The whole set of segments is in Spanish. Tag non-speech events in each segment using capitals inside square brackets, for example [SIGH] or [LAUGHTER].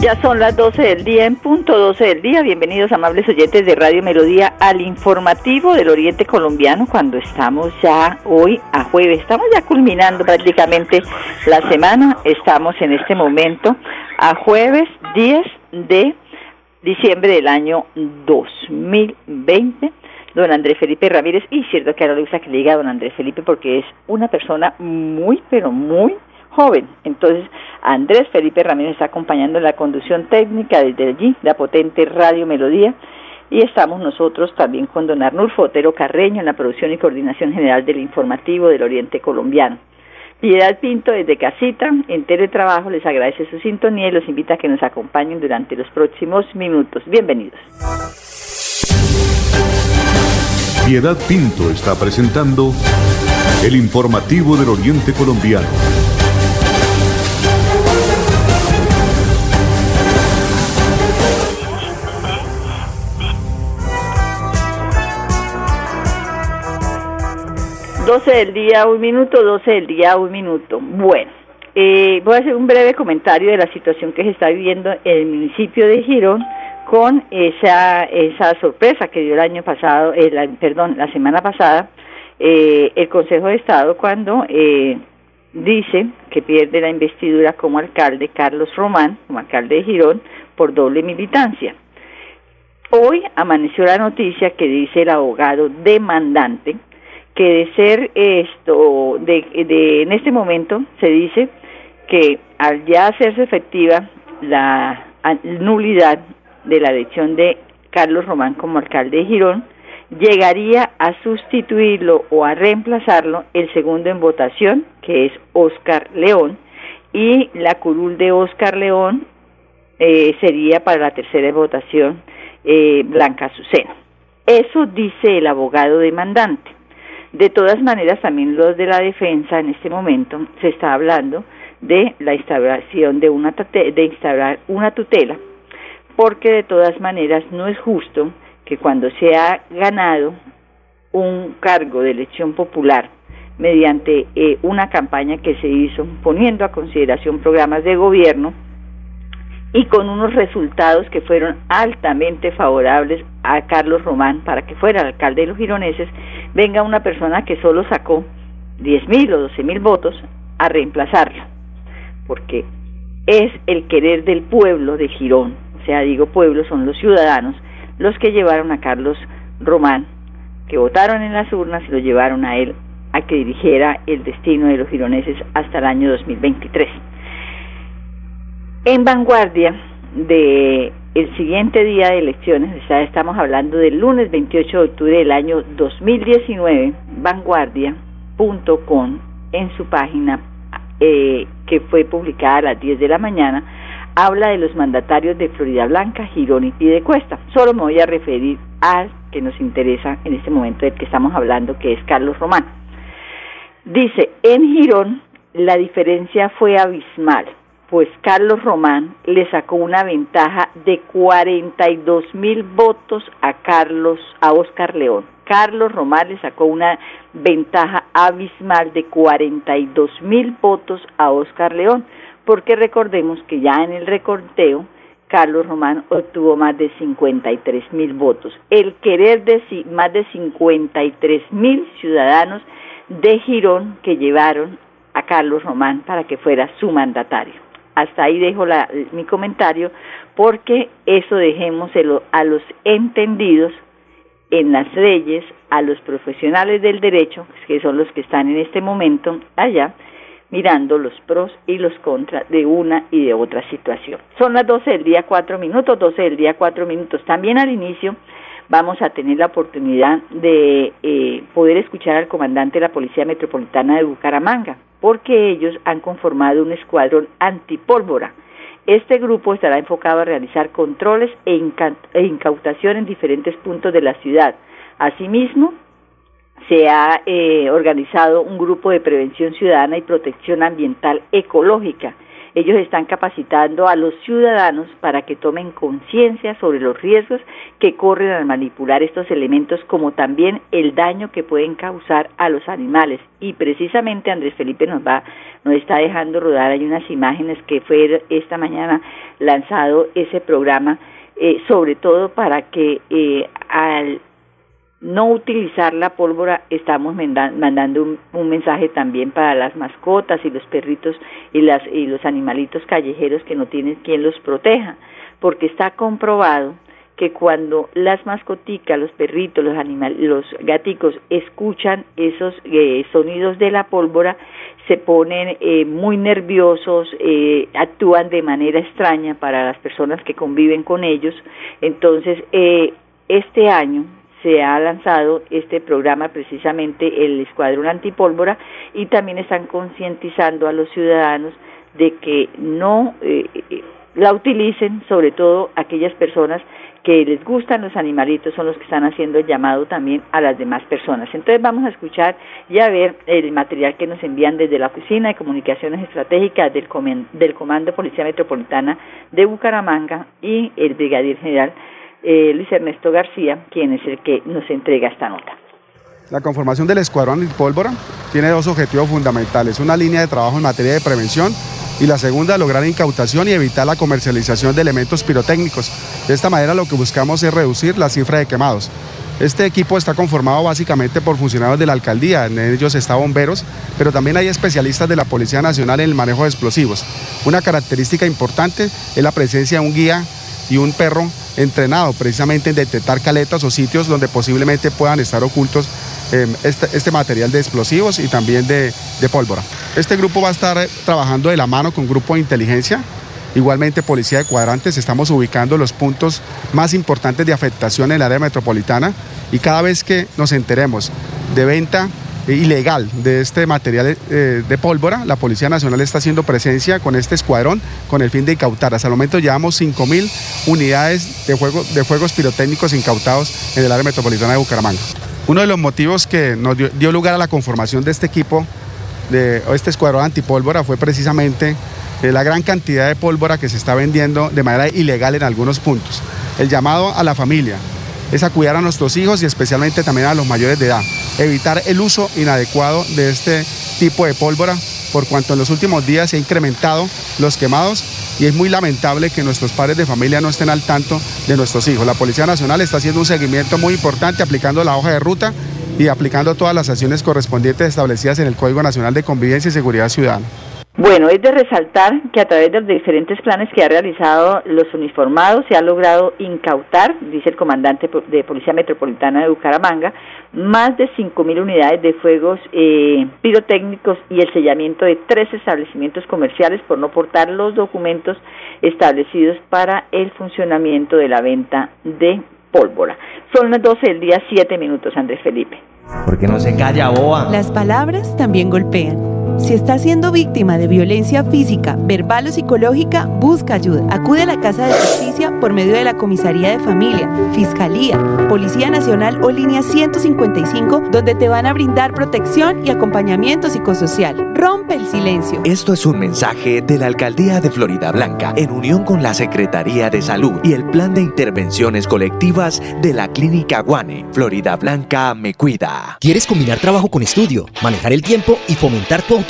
Ya son las 12 del día, en punto 12 del día. Bienvenidos, amables oyentes de Radio Melodía, al informativo del Oriente Colombiano, cuando estamos ya hoy a jueves. Estamos ya culminando prácticamente la semana. Estamos en este momento a jueves 10 de diciembre del año 2020 don Andrés Felipe Ramírez, y cierto que ahora le gusta que le diga don Andrés Felipe porque es una persona muy, pero muy joven. Entonces, Andrés Felipe Ramírez está acompañando en la conducción técnica desde allí, la potente Radio Melodía. Y estamos nosotros también con don Arnulfo Otero Carreño en la producción y coordinación general del informativo del Oriente Colombiano. Piedad Pinto desde Casita, en teletrabajo, les agradece su sintonía y los invita a que nos acompañen durante los próximos minutos. Bienvenidos. Piedad Pinto está presentando el informativo del Oriente Colombiano. 12 del día, un minuto, 12 del día, un minuto. Bueno, eh, voy a hacer un breve comentario de la situación que se está viviendo en el municipio de Girón con esa, esa sorpresa que dio el año pasado, eh, perdón, la semana pasada, eh, el Consejo de Estado cuando dice que pierde la investidura como alcalde Carlos Román, como alcalde de Girón, por doble militancia. Hoy amaneció la noticia que dice el abogado demandante que de ser esto, de, de, en este momento se dice que al ya hacerse efectiva la nulidad de la elección de Carlos Román como alcalde de Girón, llegaría a sustituirlo o a reemplazarlo el segundo en votación, que es Oscar León, y la curul de Oscar León eh, sería para la tercera votación eh, Blanca Azucena. Eso dice el abogado demandante. De todas maneras, también los de la defensa en este momento se está hablando de la instauración de una de instaurar una tutela, porque de todas maneras no es justo que cuando se ha ganado un cargo de elección popular mediante eh, una campaña que se hizo poniendo a consideración programas de gobierno, y con unos resultados que fueron altamente favorables a Carlos Román para que fuera alcalde de los gironeses, venga una persona que solo sacó 10 mil o 12 mil votos a reemplazarlo, porque es el querer del pueblo de Girón, o sea, digo pueblo, son los ciudadanos los que llevaron a Carlos Román, que votaron en las urnas y lo llevaron a él a que dirigiera el destino de los gironeses hasta el año 2023. En vanguardia de el siguiente día de elecciones, o estamos hablando del lunes 28 de octubre del año 2019, vanguardia.com en su página eh, que fue publicada a las 10 de la mañana, habla de los mandatarios de Florida Blanca, Girón y Pidecuesta. Solo me voy a referir al que nos interesa en este momento del que estamos hablando, que es Carlos Román. Dice, en Girón la diferencia fue abismal pues Carlos Román le sacó una ventaja de 42 mil votos a Carlos, a Oscar León. Carlos Román le sacó una ventaja abismal de 42 mil votos a Oscar León, porque recordemos que ya en el recorteo Carlos Román obtuvo más de 53 mil votos. El querer de más de 53 mil ciudadanos de Girón que llevaron a Carlos Román para que fuera su mandatario hasta ahí dejo mi comentario porque eso dejémoselo a los entendidos en las leyes, a los profesionales del derecho, que son los que están en este momento allá, mirando los pros y los contras de una y de otra situación. Son las 12 del día 4 minutos, 12 del día 4 minutos. También al inicio vamos a tener la oportunidad de eh, poder escuchar al comandante de la Policía Metropolitana de Bucaramanga, porque ellos han conformado un escuadrón antipólvora Este grupo estará enfocado a realizar controles e, e incautación en diferentes puntos de la ciudad. Asimismo, se ha eh, organizado un grupo de prevención ciudadana y protección ambiental ecológica. Ellos están capacitando a los ciudadanos para que tomen conciencia sobre los riesgos que corren al manipular estos elementos, como también el daño que pueden causar a los animales. Y precisamente Andrés Felipe nos va, nos está dejando rodar hay unas imágenes que fue esta mañana lanzado ese programa, eh, sobre todo para que eh, al no utilizar la pólvora, estamos mandando un, mensaje también para las mascotas y los perritos y, las, y los animalitos callejeros que no tienen quien los proteja, porque está comprobado que cuando las mascoticas, los perritos, los animales, los gaticos escuchan esos eh, sonidos de la pólvora, se ponen eh, muy nerviosos, eh, actúan de manera extraña para las personas que conviven con ellos. Entonces, este año se ha lanzado este programa precisamente el Escuadrón Antipólvora y también están concientizando a los ciudadanos de que no eh, eh, la utilicen, sobre todo aquellas personas que les gustan los animalitos son los que están haciendo el llamado también a las demás personas. Entonces vamos a escuchar y a ver el material que nos envían desde la Oficina de Comunicaciones Estratégicas del, del Comando Policía Metropolitana de Bucaramanga y el Brigadier General eh, Luis Ernesto García, quien es el que nos entrega esta nota. La conformación del Escuadrón Pólvora tiene dos objetivos fundamentales, una línea de trabajo en materia de prevención y la segunda, lograr incautación y evitar la comercialización de elementos pirotécnicos. De esta manera lo que buscamos es reducir la cifra de quemados. Este equipo está conformado básicamente por funcionarios de la alcaldía, en ellos está bomberos, pero también hay especialistas de la Policía Nacional en el manejo de explosivos. Una característica importante es la presencia de un guía y un perro entrenado precisamente en detectar caletas o sitios donde posiblemente puedan estar ocultos em, este, este, material de explosivos y también de, de pólvora. Este grupo va a estar trabajando de la mano con grupo de inteligencia Igualmente, Policía de Cuadrantes, estamos ubicando los puntos más importantes de afectación en el área metropolitana y cada vez que nos enteremos de venta ilegal de este material eh, de pólvora. La Policía Nacional está haciendo presencia con este escuadrón con el fin de incautar. Hasta el momento llevamos 5.000 unidades de, juego, de fuegos pirotécnicos incautados en el área metropolitana de Bucaramanga. Uno de los motivos que nos dio, lugar a la conformación de este equipo, de este escuadrón antipólvora, fue precisamente eh, la gran cantidad de pólvora que se está vendiendo de manera ilegal en algunos puntos. El llamado a la familia es a cuidar a nuestros hijos y especialmente también a los mayores de edad evitar el uso inadecuado de este tipo de pólvora, por cuanto en los últimos días se ha incrementado los quemados y es muy lamentable que nuestros padres de familia no estén al tanto de nuestros hijos. La Policía Nacional está haciendo un seguimiento muy importante aplicando la hoja de ruta y aplicando todas las acciones correspondientes establecidas en el Código Nacional de Convivencia y Seguridad Ciudadana. Bueno, es de resaltar que a través de los diferentes planes que ha realizado los uniformados se ha logrado incautar, dice el comandante de Policía Metropolitana de Bucaramanga, más de 5.000 unidades de fuegos eh, pirotécnicos y el sellamiento de tres establecimientos comerciales por no portar los documentos establecidos para el funcionamiento de la venta de pólvora. Son las 12 del día, 7 minutos, Andrés Felipe. Porque no se calla, boa. Las palabras también golpean. Si está siendo víctima de violencia física, verbal o psicológica, busca ayuda. Acude a la Casa de Justicia por medio de la Comisaría de Familia, Fiscalía, Policía Nacional o Línea 155, donde te van a brindar protección y acompañamiento psicosocial. Rompe el silencio. Esto es un mensaje de la Alcaldía de Florida Blanca, en unión con la Secretaría de Salud y el Plan de Intervenciones Colectivas de la Clínica Guane. Florida Blanca me cuida. ¿Quieres combinar trabajo con estudio, manejar el tiempo y fomentar tu autonomía?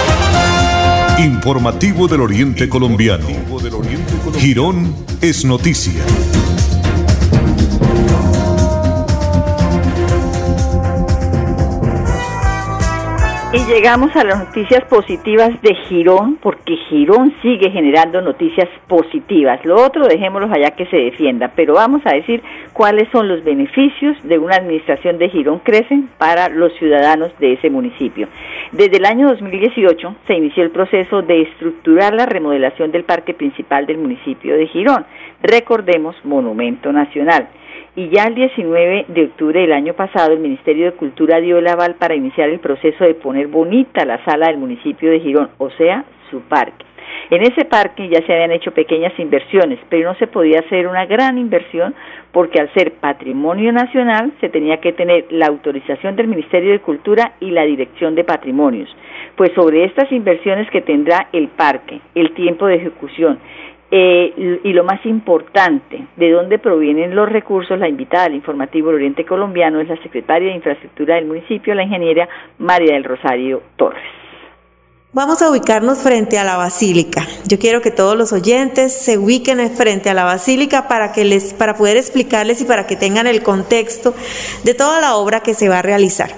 Informativo del Oriente Colombiano. Girón es noticia. Y llegamos a las noticias positivas de Girón, porque Girón sigue generando noticias positivas. Lo otro dejémoslo allá que se defienda, pero vamos a decir cuáles son los beneficios de una administración de Girón Crecen para los ciudadanos de ese municipio. Desde el año 2018 se inició el proceso de estructurar la remodelación del parque principal del municipio de Girón. Recordemos, Monumento Nacional y ya el 19 de octubre del año pasado el Ministerio de Cultura dio el aval para iniciar el proceso de poner bonita la sala del municipio de Girón, o sea, su parque. En ese parque ya se habían hecho pequeñas inversiones, pero no se podía hacer una gran inversión porque al ser patrimonio nacional se tenía que tener la autorización del Ministerio de Cultura y la Dirección de Patrimonios. Pues sobre estas inversiones que tendrá el parque, el tiempo de ejecución, eh, y lo más importante, de dónde provienen los recursos, la invitada al informativo del Oriente Colombiano es la secretaria de Infraestructura del municipio, la ingeniera María del Rosario Torres. Vamos a ubicarnos frente a la basílica. Yo quiero que todos los oyentes se ubiquen frente a la basílica para que les para poder explicarles y para que tengan el contexto de toda la obra que se va a realizar.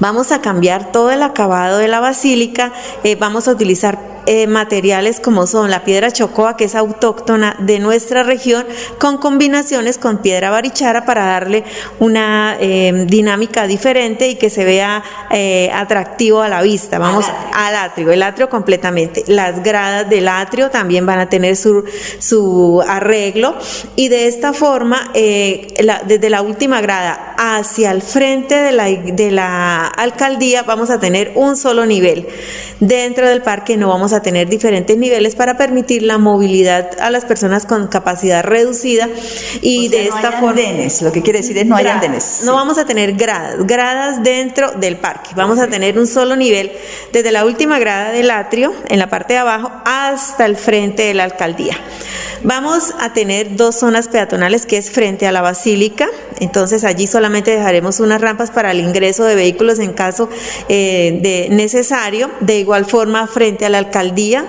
Vamos a cambiar todo el acabado de la basílica, eh, vamos a utilizar eh, materiales como son la piedra chocoa, que es autóctona de nuestra región, con combinaciones con piedra barichara para darle una eh, dinámica diferente y que se vea eh, atractivo a la vista. Vamos al atrio, el atrio completamente. Las gradas del atrio también van a tener su, su arreglo y de esta forma, desde la última grada hacia el frente de la, de la alcaldía, vamos a tener un solo nivel. Dentro del parque no vamos a tener diferentes niveles para permitir la movilidad a las personas con capacidad reducida y de esta forma lo que quiere decir es no hay andenes. No vamos a tener gradas, gradas dentro del parque. Vamos a tener un solo nivel desde la última grada del atrio en la parte de abajo hasta el frente de la alcaldía. Vamos a tener dos zonas peatonales que es frente a la basílica, entonces allí solamente dejaremos unas rampas para el ingreso de vehículos en caso eh, de necesario. De igual forma frente a la alcaldía,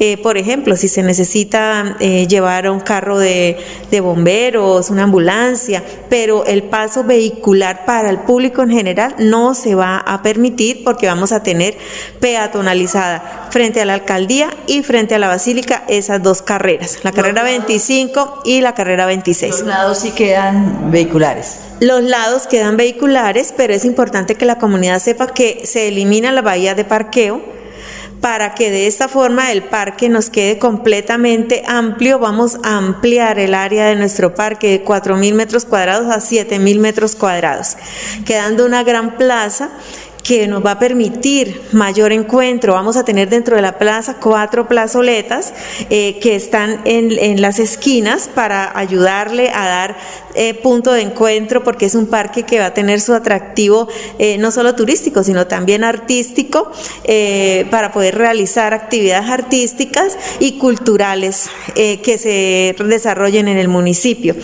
eh, por ejemplo, si se necesita eh, llevar un carro de, de bomberos, una ambulancia, pero el paso vehicular para el público en general no se va a permitir porque vamos a tener peatonalizada frente a la alcaldía y frente a la basílica esas dos carreras. La carrera 25 y la carrera 26. Los lados sí quedan vehiculares. Los lados quedan vehiculares, pero es importante que la comunidad sepa que se elimina la bahía de parqueo para que de esta forma el parque nos quede completamente amplio. Vamos a ampliar el área de nuestro parque de 4.000 metros cuadrados a 7.000 metros cuadrados, quedando una gran plaza que nos va a permitir mayor encuentro. Vamos a tener dentro de la plaza cuatro plazoletas eh, que están en, en, las esquinas para ayudarle a dar eh, punto de encuentro porque es un parque que va a tener su atractivo eh, no solo turístico, sino también artístico para poder realizar actividades artísticas y culturales que se desarrollen en el municipio.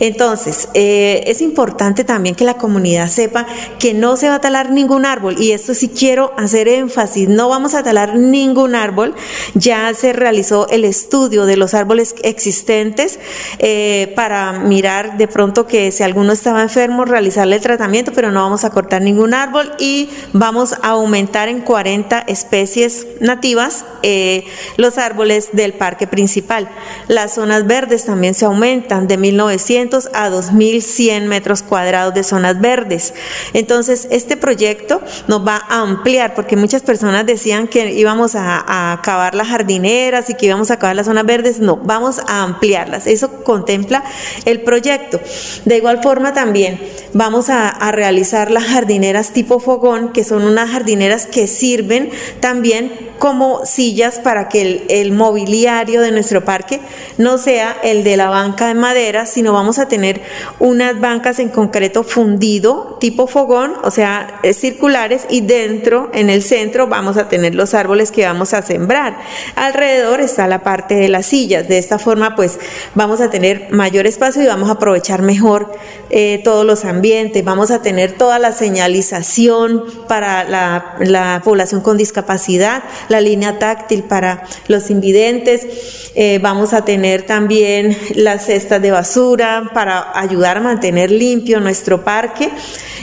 Entonces, es importante también que la comunidad sepa que no se va a talar ningún y esto sí quiero hacer énfasis, no vamos a talar ningún árbol, ya se realizó el estudio de los árboles existentes eh, para mirar de pronto que si alguno estaba enfermo, realizarle el tratamiento, pero no vamos a cortar ningún árbol y vamos a aumentar en 40 especies nativas eh, los árboles del parque principal. Las zonas verdes también se aumentan de 1900 a 2100 metros cuadrados de zonas verdes. Entonces, este proyecto nos va a ampliar, porque muchas personas decían que íbamos a, acabar las jardineras y que íbamos a acabar las zonas verdes. No, vamos a ampliarlas. Eso contempla el proyecto. De igual forma también vamos a, a realizar las jardineras tipo fogón, que son unas jardineras que sirven también como sillas para que el, mobiliario de nuestro parque no sea el de la banca de madera, sino vamos a tener unas bancas en concreto fundido, tipo fogón, o sea, circulares, y dentro, en el centro, vamos a tener los árboles que vamos a sembrar. Alrededor está la parte de las sillas. De esta forma, pues vamos a tener mayor espacio y vamos a aprovechar mejor eh, todos los ambientes. Vamos a tener toda la señalización para la población con discapacidad la línea táctil para los invidentes, eh, vamos a tener también las cestas de basura para ayudar a mantener limpio nuestro parque.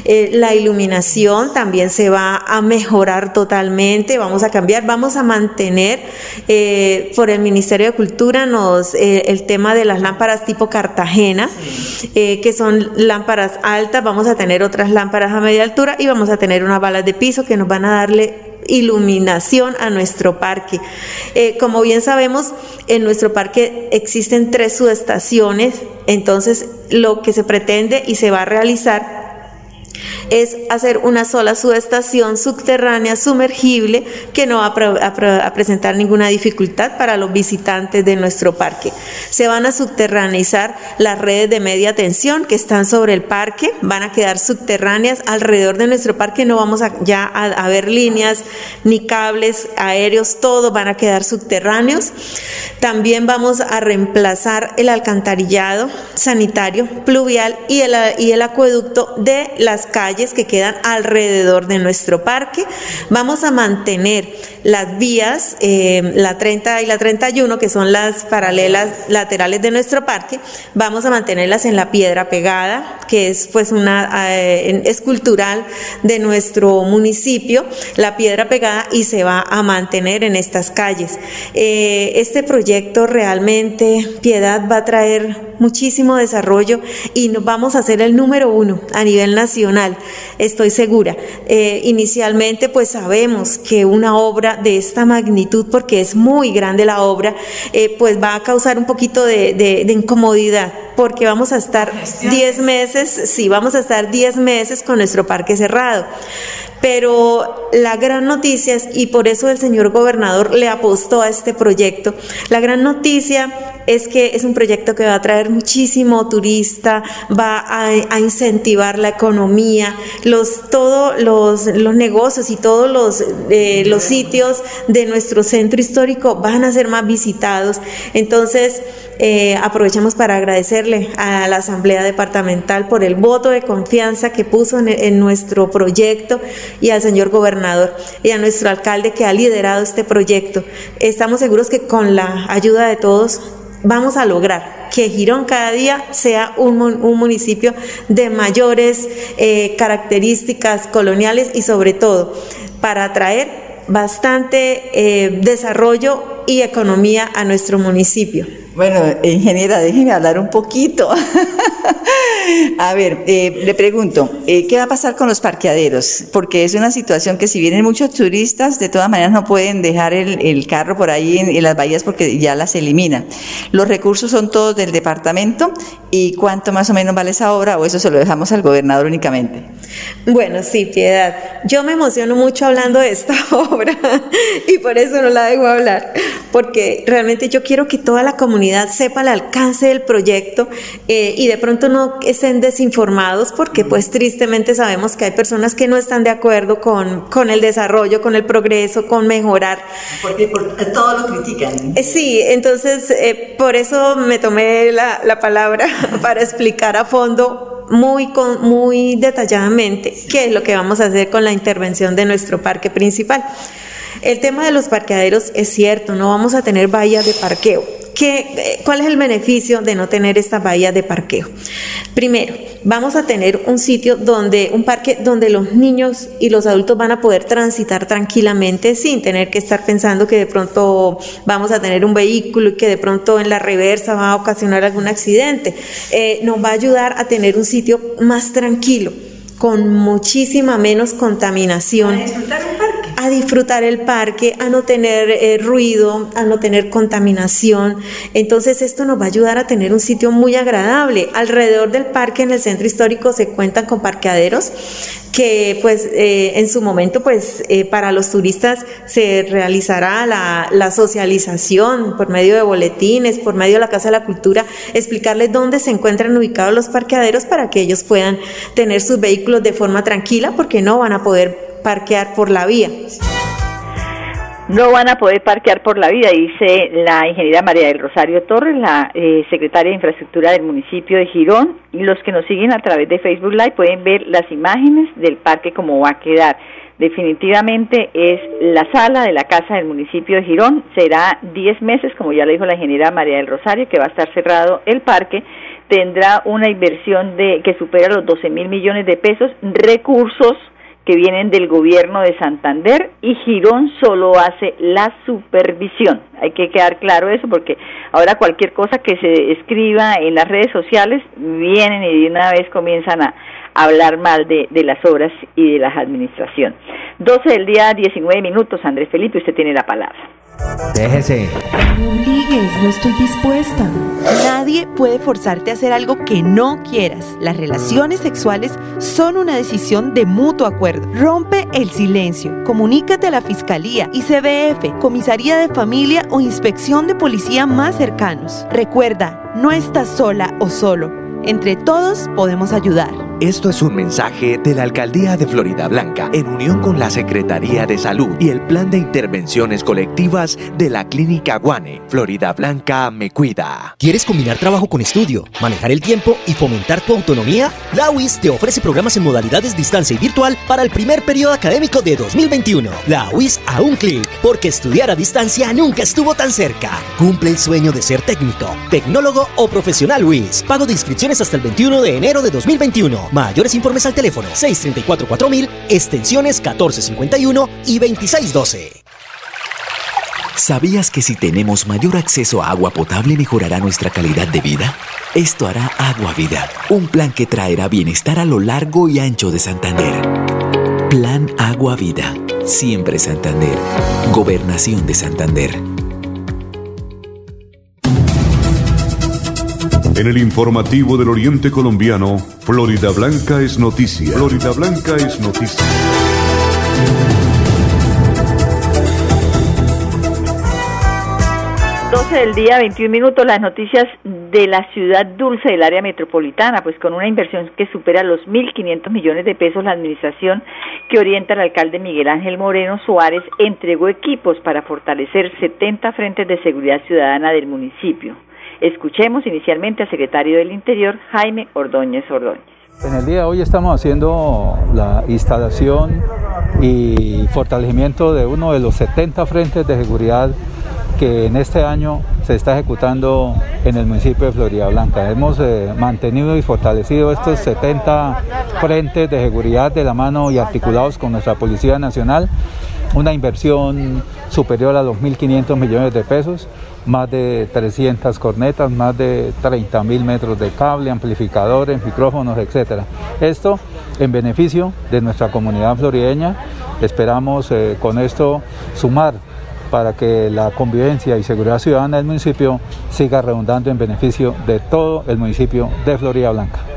Eh, la iluminación también se va a mejorar totalmente, vamos a cambiar, vamos a mantener eh, por el Ministerio de Cultura nos, el tema de las lámparas tipo Cartagena, que son lámparas altas, vamos a tener otras lámparas a media altura y vamos a tener unas balas de piso que nos van a darle iluminación a nuestro parque. Eh, como bien sabemos, en nuestro parque existen tres subestaciones, entonces lo que se pretende y se va a realizar es hacer una sola subestación subterránea sumergible que no va a, presentar ninguna dificultad para los visitantes de nuestro parque. Se van a subterraneizar las redes de media tensión que están sobre el parque, van a quedar subterráneas alrededor de nuestro parque, no vamos a, ya a, ver líneas ni cables aéreos, todos van a quedar subterráneos. También vamos a reemplazar el alcantarillado sanitario pluvial y el, y el acueducto de las calles que quedan alrededor de nuestro parque. Vamos a mantener las vías, eh, la 30 y la 31, que son las paralelas laterales de nuestro parque, vamos a mantenerlas en la piedra pegada, que es pues una eh, escultural de nuestro municipio, la piedra pegada y se va a mantener en estas calles. Eh, este proyecto realmente, Piedad, va a traer muchísimo desarrollo y nos vamos a ser el número uno a nivel nacional, estoy segura. Eh, inicialmente pues sabemos que una obra de esta magnitud, porque es muy grande la obra, eh, pues va a causar un poquito de, de incomodidad porque vamos a estar 10 meses, sí, vamos a estar 10 meses con nuestro parque cerrado. Pero la gran noticia es, y por eso el señor gobernador le apostó a este proyecto, la gran noticia es que es un proyecto que va a traer muchísimo turista, va a, incentivar la economía, los, todos los, los, negocios y todos los, eh, los sitios de nuestro centro histórico van a ser más visitados. Entonces, eh, aprovechamos para agradecerle a la Asamblea Departamental por el voto de confianza que puso en, nuestro proyecto y al señor gobernador y a nuestro alcalde que ha liderado este proyecto. Estamos seguros que con la ayuda de todos vamos a lograr que Girón cada día sea un, municipio de mayores eh, características coloniales y sobre todo para atraer bastante eh, desarrollo y economía a nuestro municipio. Bueno, ingeniera, déjeme hablar un poquito. [LAUGHS] a ver, eh, le pregunto, eh, ¿qué va a pasar con los parqueaderos? Porque es una situación que si vienen muchos turistas, de todas maneras no pueden dejar el, carro por ahí en, las bahías porque ya las eliminan. ¿Los recursos son todos del departamento? ¿Y cuánto más o menos vale esa obra o eso se lo dejamos al gobernador únicamente? Bueno, sí, Piedad. Yo me emociono mucho hablando de esta [LAUGHS] obra y por eso no la dejo hablar, porque realmente yo quiero que toda la comunidad sepa el alcance del proyecto eh, y de pronto no estén desinformados porque pues tristemente sabemos que hay personas que no están de acuerdo con, con el desarrollo, con el progreso, con mejorar. Porque, todo lo critican. Eh, sí, entonces eh, por eso me tomé la, la palabra [LAUGHS] para explicar a fondo muy, muy detalladamente qué es lo que vamos a hacer con la intervención de nuestro parque principal. El tema de los parqueaderos es cierto, no vamos a tener bahías de parqueo. ¿Qué, ¿Cuál es el beneficio de no tener esta bahía de parqueo? Primero, vamos a tener un sitio donde, un parque donde los niños y los adultos van a poder transitar tranquilamente sin tener que estar pensando que de pronto vamos a tener un vehículo y que de pronto en la reversa va a ocasionar algún accidente. Eh, nos va a ayudar a tener un sitio más tranquilo con muchísima menos contaminación a disfrutar el parque, a no tener eh, ruido, a no tener contaminación. Entonces esto nos va a ayudar a tener un sitio muy agradable. Alrededor del parque en el centro histórico se cuentan con parqueaderos que pues eh, en su momento pues eh, para los turistas se realizará la, la, socialización por medio de boletines, por medio de la Casa de la Cultura, explicarles dónde se encuentran ubicados los parqueaderos para que ellos puedan tener sus vehículos de forma tranquila porque no van a poder parquear por la vía. no van a poder parquear por la vida, dice la ingeniera María del Rosario Torres, la eh, secretaria de Infraestructura del municipio de Girón, y los que nos siguen a través de Facebook Live pueden ver las imágenes del parque como va a quedar. Definitivamente es la sala de la casa del municipio de Girón, será 10 meses, como ya le dijo la ingeniera María del Rosario, que va a estar cerrado el parque, tendrá una inversión de que supera los 12 mil millones de pesos, recursos que vienen del gobierno de Santander y Girón solo hace la supervisión. Hay que quedar claro eso porque ahora cualquier cosa que se escriba en las redes sociales vienen y de una vez comienzan a hablar mal de, de las obras y de las administración. 12 del día, 19 minutos. Andrés Felipe, usted tiene la palabra. Déjese. No me obligues, no estoy dispuesta. Nadie puede forzarte a hacer algo que no quieras. Las relaciones sexuales son una decisión de mutuo acuerdo. Rompe el silencio. Comunícate a la Fiscalía, ICBF, Comisaría de Familia o Inspección de Policía más cercanos. Recuerda, no estás sola o solo. Entre todos podemos ayudar. Esto es un mensaje de la Alcaldía de Florida Blanca en unión con la Secretaría de Salud y el Plan de Intervenciones Colectivas de la Clínica Guane. Florida Blanca me cuida. ¿Quieres combinar trabajo con estudio, manejar el tiempo y fomentar tu autonomía? La UIS te ofrece programas en modalidades distancia y virtual para el primer periodo académico de 2021. La UIS a un clic, porque estudiar a distancia nunca estuvo tan cerca. Cumple el sueño de ser técnico, tecnólogo o profesional UIS. Pago de hasta el 21 de enero de 2021. Mayores informes al teléfono 634-4000, extensiones 1451 y 2612. ¿Sabías que si tenemos mayor acceso a agua potable mejorará nuestra calidad de vida? Esto hará Agua Vida, un plan que traerá bienestar a lo largo y ancho de Santander. Plan Agua Vida, siempre Santander. Gobernación de Santander. En el informativo del Oriente Colombiano, Florida Blanca es noticia. Florida Blanca es noticia. del día, 21 minutos, las noticias de la ciudad dulce del área metropolitana, pues con una inversión que supera los 1.500 millones de pesos, la administración que orienta el alcalde Miguel Ángel Moreno Suárez entregó equipos para fortalecer 70 frentes de seguridad ciudadana del municipio. Escuchemos inicialmente al secretario del Interior, Jaime Ordóñez Ordóñez. En el día de hoy estamos haciendo la instalación y fortalecimiento de uno de los 70 frentes de seguridad que en este año se está ejecutando en el municipio de Florida Blanca. Hemos eh, mantenido y fortalecido estos 70 frentes de seguridad de la mano y articulados con nuestra Policía Nacional, una inversión superior a los 1.500 millones de pesos, más de 300 cornetas, más de 30 mil metros de cable, amplificadores, micrófonos, etc. Esto en beneficio de nuestra comunidad florideña. Esperamos eh, con esto sumar para que la convivencia y seguridad ciudadana del municipio siga redundando en beneficio de todo el municipio de Florida Blanca.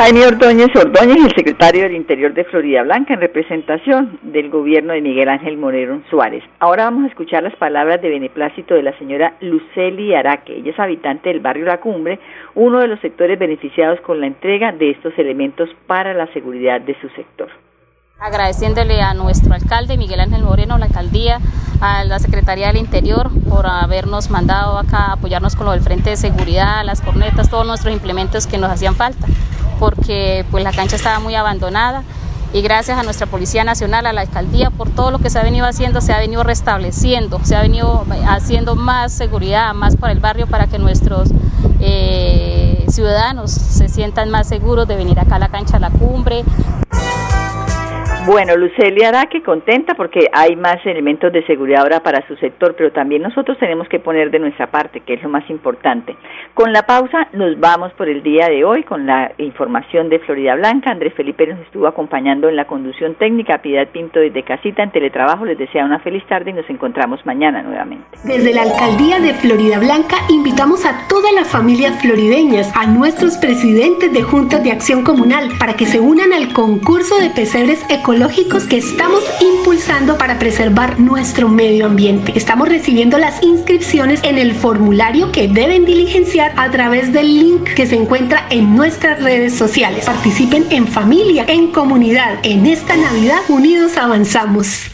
Jaime Ordóñez Ordóñez, el secretario del Interior de Florida Blanca, en representación del gobierno de Miguel Ángel Moreno Suárez. Ahora vamos a escuchar las palabras de beneplácito de la señora Luceli Araque. Ella es habitante del barrio La Cumbre, uno de los sectores beneficiados con la entrega de estos elementos para la seguridad de su sector agradeciéndole a nuestro alcalde Miguel Ángel Moreno, la alcaldía, a la Secretaría del Interior por habernos mandado acá a apoyarnos con lo del frente de seguridad, las cornetas, todos nuestros implementos que nos hacían falta, porque pues la cancha estaba muy abandonada y gracias a nuestra Policía Nacional, a la alcaldía, por todo lo que se ha venido haciendo, se ha venido restableciendo, se ha venido haciendo más seguridad, más para el barrio, para que nuestros eh, ciudadanos se sientan más seguros de venir acá a la cancha a la cumbre. Bueno, Lucelia Araque contenta porque hay más elementos de seguridad ahora para su sector, pero también nosotros tenemos que poner de nuestra parte, que es lo más importante. Con la pausa nos vamos por el día de hoy con la información de Florida Blanca. Andrés Felipe nos estuvo acompañando en la conducción técnica. Piedad Pinto desde casita en teletrabajo les desea una feliz tarde y nos encontramos mañana nuevamente. Desde la alcaldía de Florida Blanca invitamos a todas las familias florideñas, a nuestros presidentes de juntas de acción comunal para que se unan al concurso de pesebres económicos ecológicos que estamos impulsando para preservar nuestro medio ambiente. Estamos recibiendo las inscripciones en el formulario que deben diligenciar a través del link que se encuentra en nuestras redes sociales. Participen en familia, en comunidad. En esta Navidad, unidos avanzamos.